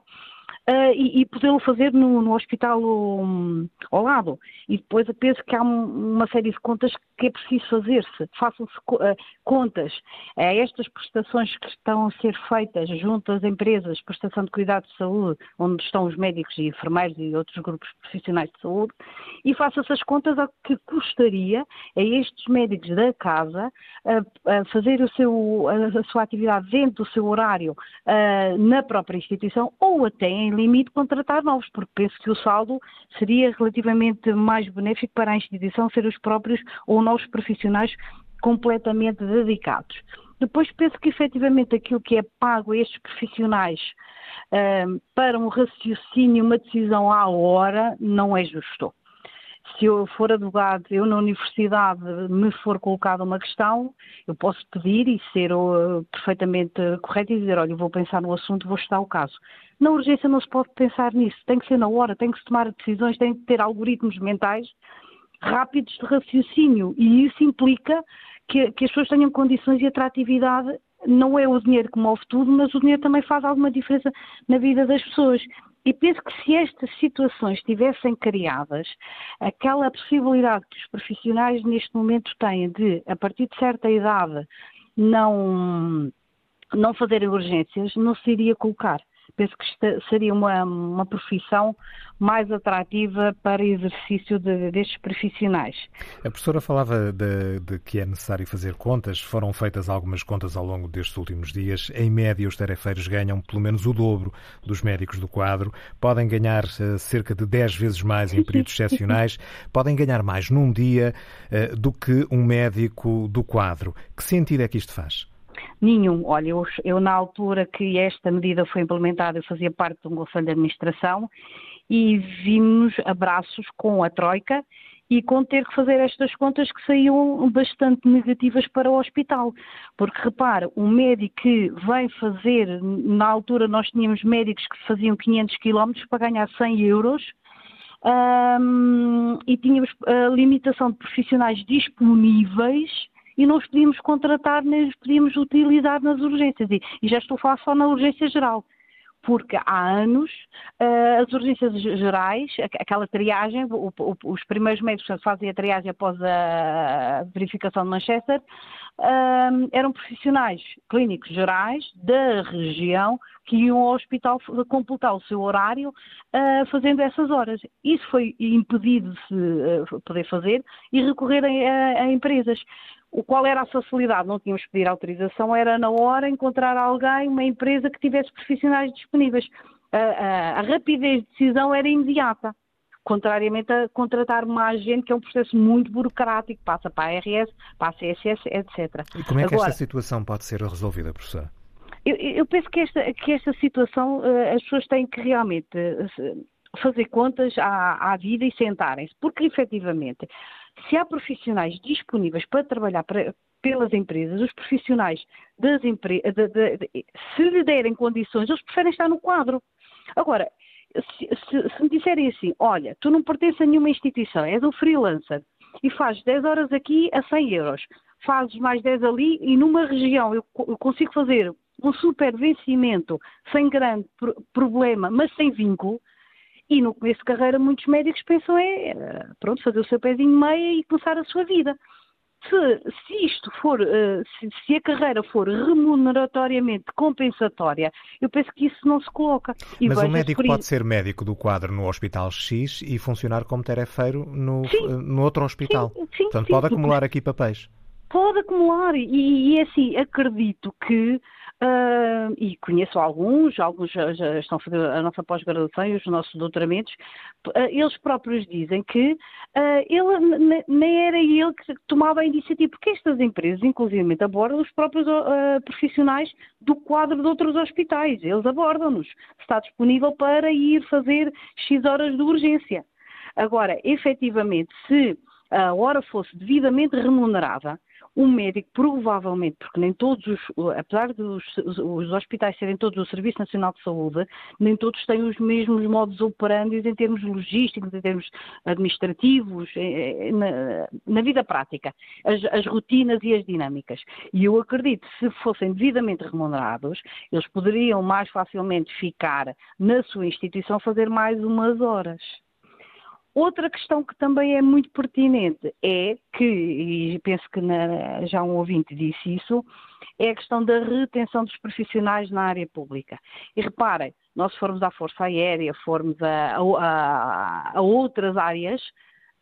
uh, e, e podê-lo fazer no, no hospital um, ao lado. E depois penso que há um, uma série de contas que é preciso fazer-se. Façam-se uh, contas a estas prestações que estão a ser feitas junto às empresas, prestação de cuidados de saúde, onde estão os médicos e enfermeiros e outros grupos profissionais de saúde, e faça-se as contas ao que custaria a estes médicos da casa uh, fazer o seu, a, a, sua atividade dentro do seu horário uh, na própria instituição ou até em limite contratar novos, porque penso que o saldo seria relativamente mais benéfico para a instituição ser os próprios ou novos profissionais completamente dedicados. Depois penso que efetivamente aquilo que é pago a estes profissionais uh, para um raciocínio, uma decisão à hora, não é justo se eu for advogado, eu na universidade me for colocada uma questão, eu posso pedir e ser uh, perfeitamente correto e dizer, olha, vou pensar no assunto, vou estudar o caso. Na urgência não se pode pensar nisso, tem que ser na hora, tem que se tomar decisões, tem que ter algoritmos mentais rápidos de raciocínio e isso implica que, que as pessoas tenham condições e atratividade não é o dinheiro que move tudo, mas o dinheiro também faz alguma diferença na vida das pessoas. E penso que se estas situações estivessem criadas, aquela possibilidade que os profissionais neste momento têm de, a partir de certa idade, não, não fazerem urgências, não se iria colocar penso que seria uma, uma profissão mais atrativa para exercício de, destes profissionais. A professora falava de, de, que é necessário fazer contas. Foram feitas algumas contas ao longo destes últimos dias. Em média, os tarefeiros ganham pelo menos o dobro dos médicos do quadro. Podem ganhar uh, cerca de 10 vezes mais em períodos excepcionais. Podem ganhar mais num dia uh, do que um médico do quadro. Que sentido é que isto faz? Nenhum. Olha, eu, eu, na altura que esta medida foi implementada, eu fazia parte de um conselho de administração e vimos abraços com a Troika e com ter que fazer estas contas que saíam bastante negativas para o hospital. Porque repara, um médico que vem fazer, na altura nós tínhamos médicos que faziam 500 quilómetros para ganhar 100 euros, um, e tínhamos a limitação de profissionais disponíveis e não os podíamos contratar nem os podíamos utilizar nas urgências. E, e já estou a falar só na urgência geral porque há anos uh, as urgências gerais, aquela triagem, os primeiros médicos que fazem a triagem após a verificação de Manchester, uh, eram profissionais clínicos gerais da região que iam ao hospital completar o seu horário uh, fazendo essas horas. Isso foi impedido de se poder fazer e recorrer a, a empresas. O qual era a facilidade? Não tínhamos que pedir autorização, era na hora encontrar alguém, uma empresa que tivesse profissionais disponíveis. A, a, a rapidez de decisão era imediata contrariamente a contratar uma agente, que é um processo muito burocrático, passa para a ARS, para a CSS, etc. E como é que Agora, esta situação pode ser resolvida, professora? Eu, eu penso que esta, que esta situação eh, as pessoas têm que realmente eh, fazer contas à, à vida e sentarem-se, porque efetivamente se há profissionais disponíveis para trabalhar para, pelas empresas, os profissionais das empresas, se lhe derem condições, eles preferem estar no quadro. Agora, se, se, se, me disserem assim, olha, tu não pertences a nenhuma instituição, és um freelancer e fazes 10 horas aqui a 100 euros, fazes mais 10 ali e numa região eu, eu consigo fazer um super vencimento sem grande problema, mas sem vínculo, e no começo de carreira, muitos médicos pensam é, pronto, fazer o seu pezinho meia e começar a sua vida. Se, se isto for, uh, se, se, a carreira for remuneratoriamente compensatória, eu penso que isso não se coloca. E Mas o médico pode ser médico do quadro no Hospital X e funcionar como tarefeiro no, no outro hospital. Sim, sim, Portanto, pode acumular aqui papéis. Pode acumular, e, e é assim, acredito que Uh, e conheço alguns, alguns já, já, estão a fazer a nossa pós-graduação e os nossos doutoramentos, uh, eles próprios dizem que uh, ele, nem era ele que tomava a iniciativa, porque estas empresas, inclusive, abordam os próprios profissionais do quadro de outros hospitais, eles abordam-nos, está disponível para ir fazer X horas de urgência. Agora, efetivamente, se a hora fosse devidamente remunerada, um médico provavelmente, porque nem todos os, apesar dos os hospitais serem todos o Serviço Nacional de Saúde, nem todos têm os mesmos modos operandi em termos logísticos, em termos administrativos, na, na vida prática, as, as, rotinas e as dinâmicas. E eu acredito que se fossem devidamente remunerados, eles poderiam mais facilmente ficar na sua instituição fazer mais umas horas. Outra questão que também é muito pertinente é que, e penso que na, já um ouvinte disse isso, é a questão da retenção dos profissionais na área pública. E reparem, nós formos à Força Aérea, formos a, a, a outras áreas,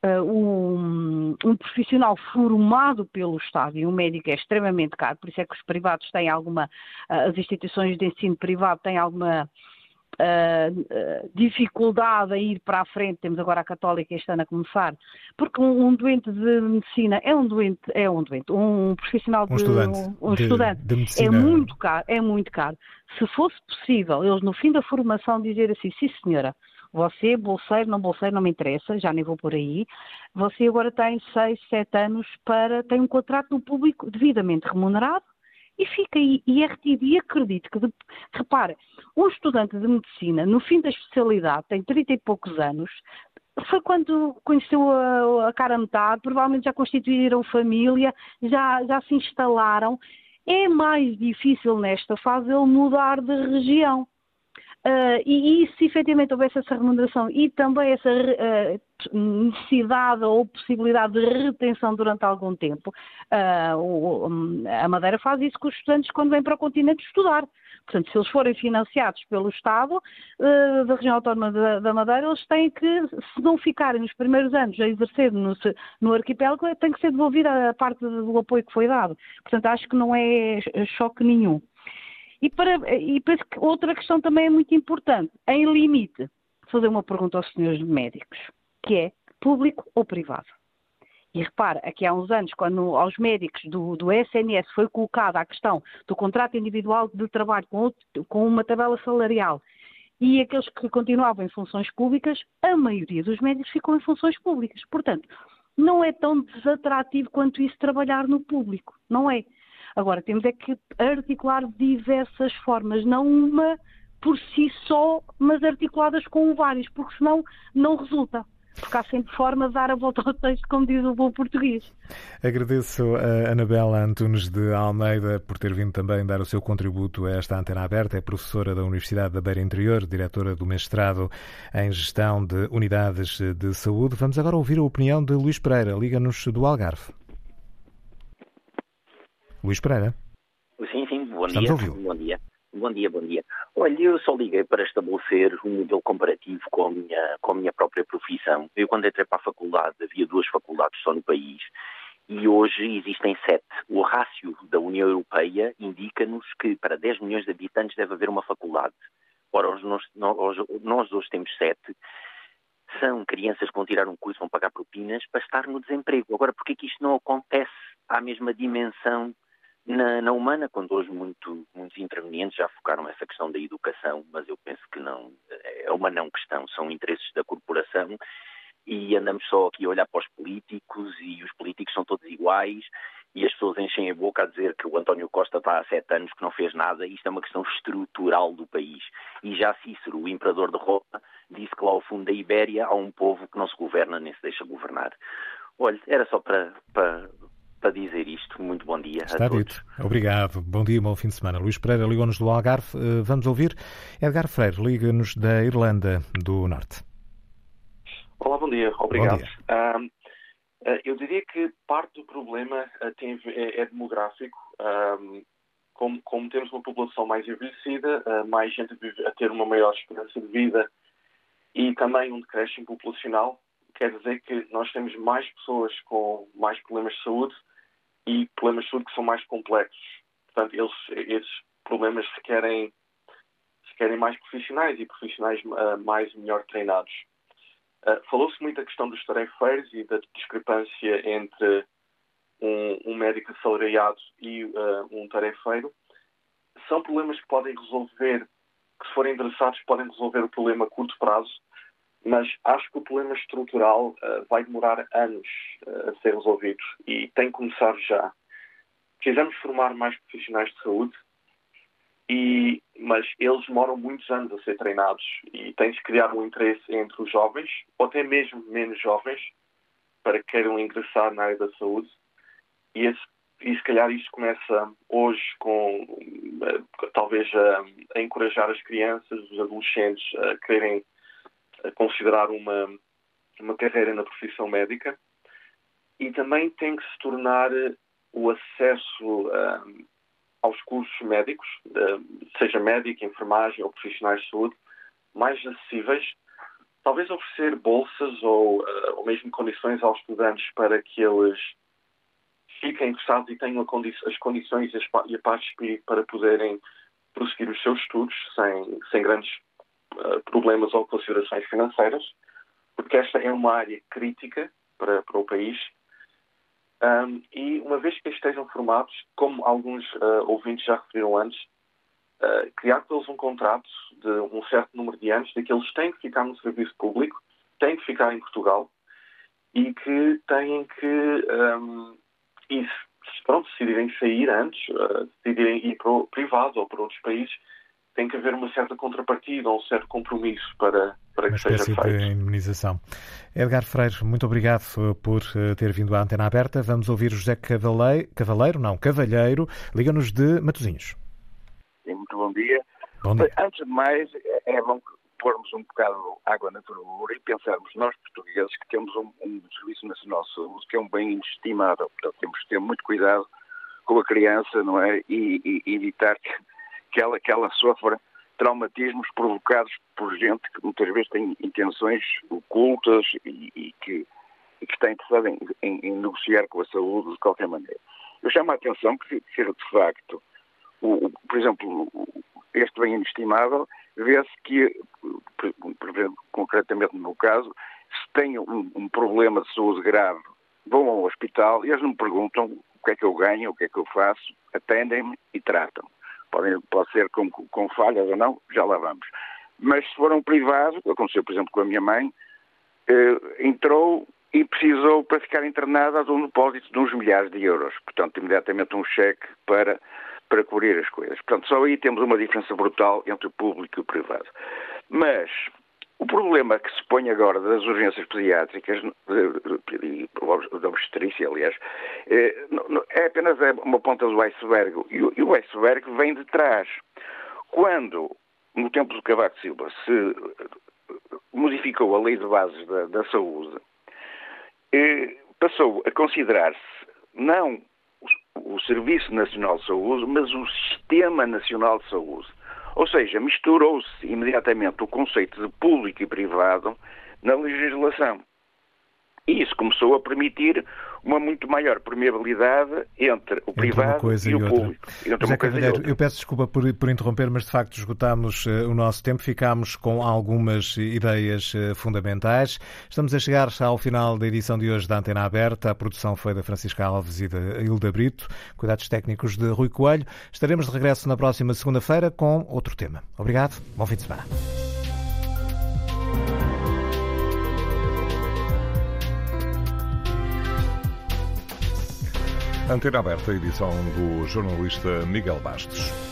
uh, um, um, profissional formado pelo Estado e um médico é extremamente caro, por isso é que os privados têm alguma, uh, as instituições de ensino privado têm alguma uh, dificuldade a ir para a frente, temos agora a Católica este ano a começar, porque um, um, doente de medicina é um doente, é um doente, um profissional de, um estudante, um, de, estudante de é muito caro, é muito caro. Se fosse possível, eles no fim da formação dizer assim, sim senhora, você, bolseiro, não bolseiro, não me interessa, já nem vou por aí. Você agora tem 6, 7 anos para, tem um contrato no público devidamente remunerado, e fica aí, e é retido. E acredito que, de, repare, um estudante de medicina, no fim da especialidade, tem 30 e poucos anos, foi quando conheceu a, a cara metade, provavelmente já constituíram família, já, já se instalaram. É mais difícil nesta fase ele mudar de região. Uh, e, e, se efetivamente houvesse essa remuneração e também essa uh, necessidade ou possibilidade de retenção durante algum tempo, uh, a Madeira faz isso com os estudantes quando vêm para o continente estudar. Portanto, se eles forem financiados pelo Estado da região autónoma da, da, Madeira, eles têm que, se não ficarem nos primeiros anos a exercer no, no arquipélago, tem que ser devolvida a parte do apoio que foi dado. Portanto, acho que não é choque nenhum. E, para, e penso que outra questão também é muito importante. Em limite, fazer uma pergunta aos senhores médicos, que é público ou privado? E repara, aqui há uns anos, quando aos médicos do, do SNS foi colocada a questão do contrato individual de trabalho com, outro, com uma tabela salarial e aqueles que continuavam em funções públicas, a maioria dos médicos ficou em funções públicas. Portanto, não é tão desatrativo quanto isso trabalhar no público, não é? Agora, temos é que articular diversas formas, não uma por si só, mas articuladas com várias, porque senão não resulta porque há sempre forma de dar a volta ao texto, como diz o bom português. Agradeço a Anabela Antunes de Almeida por ter vindo também dar o seu contributo a esta antena aberta. É professora da Universidade da Beira Interior, diretora do mestrado em Gestão de Unidades de Saúde. Vamos agora ouvir a opinião de Luís Pereira. Liga-nos do Algarve. Luís Pereira. Sim, sim, bom dia. Bom dia. Bom dia, bom dia. Olha, eu só liguei para estabelecer um modelo comparativo com a minha, com a minha própria profissão. Eu, quando entrei para a faculdade, havia duas faculdades só no país e hoje existem sete. O rácio da União Europeia indica-nos que para 10 milhões de habitantes deve haver uma faculdade. Ora, nós, nós, nós hoje temos sete. São crianças que vão tirar um curso, vão pagar propinas para estar no desemprego. Agora, por que isto não acontece à mesma dimensão na, na, humana, quando muito, muitos intervenientes já focaram essa questão da educação, mas eu penso que não, é uma não questão, são interesses da corporação e andamos só aqui a olhar para os políticos e os políticos são todos iguais e as pessoas enchem a boca a dizer que o António Costa está há sete anos que não fez nada. Isto é uma questão estrutural do país. E já Cícero, o imperador de Roma, disse que lá ao fundo da Ibéria há um povo que não se governa nem se deixa governar. Olha, era só para, para, para dizer isto. Muito bom dia Está a dito. Obrigado. Bom dia, bom fim de semana. Luís Pereira ligou-nos do Algarve. Eh, vamos ouvir Edgar Freire, liga-nos da Irlanda do Norte. Olá, bom dia. Obrigado. Bom dia. Eu diria que parte do problema tem, é, é demográfico. Como, como, temos uma população mais envelhecida, mais gente a ter uma maior esperança de vida e também um decréscimo populacional, quer dizer que nós temos mais pessoas com mais problemas de saúde e problemas de saúde que são mais complexos. Portanto, eles, esses problemas requerem, requerem mais profissionais e profissionais uh, mais melhor treinados. Uh, Falou-se muito da questão dos tarefeiros e da discrepância entre um, um médico assalariado e uh, um tarefeiro. São problemas que podem resolver, que se forem endereçados, podem resolver o problema a curto prazo, mas acho que o problema estrutural uh, vai demorar anos uh, a ser resolvido e tem que começar já. Precisamos formar mais profissionais de saúde, e, mas eles demoram muitos anos a ser treinados e tem de criar um interesse entre os jovens, ou até mesmo menos jovens, para que queiram ingressar na área da saúde. E, esse, e se calhar isso começa hoje com, uh, talvez, a encorajar as crianças, os adolescentes a quererem a considerar uma, uma carreira na profissão médica e também tem que se tornar eh, o acesso eh, aos cursos médicos, seja médico, enfermagem ou profissionais de saúde, mais acessíveis. Talvez oferecer bolsas ou, uh, ou mesmo condições aos estudantes para que eles fiquem interessados e tenham condi as condições e a paz de espírito para poderem prosseguir os seus estudos sem, sem grandes problemas ou considerações financeiras, porque esta é uma área crítica para, para o país. Um, e uma vez que estejam formados, como alguns uh, ouvintes já referiram antes, uh, criar eles um contrato de um certo número de anos, de que eles têm que ficar no serviço público, têm que ficar em Portugal e que têm que, um, e se pronto, decidirem sair antes, uh, decidirem ir para o privado ou para outros países, tem que haver uma certa contrapartida, um certo compromisso para, para que seja feito. de indemnização. Edgar Freire, muito obrigado por eh, ter vindo à antena aberta. Vamos ouvir José Cavaleiro, Cavaleiro não, Cavalheiro, liga-nos de Matosinhos. Sim, muito bom dia. bom dia. Antes de mais, é, é bom pormos um bocado água na fervura e pensarmos nós portugueses que temos um, um Serviço Nacional de Saúde que é um bem inestimável. Portanto, temos que ter muito cuidado com a criança, não é? E, e evitar que que ela, que ela sofra traumatismos provocados por gente que muitas vezes tem intenções ocultas e, e que, e que está interessada em, em, em, negociar com a saúde de qualquer maneira. Eu chamo a atenção que, que de facto, o, por exemplo, este bem inestimável, vê-se que, por, por, concretamente no meu caso, se tem um, um, problema de saúde grave, vão ao hospital e eles não me perguntam o que é que eu ganho, o que é que eu faço, atendem-me e tratam podem, pode ser com, com falhas ou não, já lá vamos. Mas se for um privado, aconteceu por exemplo com a minha mãe, eh, entrou e precisou para ficar internada de um depósito de uns milhares de euros. Portanto, imediatamente um cheque para, para cobrir as coisas. Portanto, só aí temos uma diferença brutal entre o público e o privado. Mas o problema que se põe agora das urgências pediátricas e da obstetrícia, aliás, é, é apenas uma ponta do iceberg e o iceberg vem de trás. Quando, no tempo do Cavaco Silva, se modificou a lei de bases da, da saúde, eh, passou a considerar-se não o Serviço Nacional de Saúde, mas o Sistema Nacional de Saúde. Ou seja, misturou-se imediatamente o conceito de público e privado na legislação. E isso começou a permitir uma muito maior permeabilidade entre o privado e, e, o público. José Cavalheiro, eu peço desculpa por, por, interromper, mas de facto esgotámos uh, o nosso tempo, ficámos com algumas ideias uh, fundamentais. Estamos a chegar ao final da edição de hoje da Antena Aberta. A produção foi da Francisca Alves e da Hilda Brito, cuidados técnicos de Rui Coelho. Estaremos de regresso na próxima segunda-feira com outro tema. Obrigado, bom fim de semana. Antena aberta, edição do jornalista Miguel Bastos.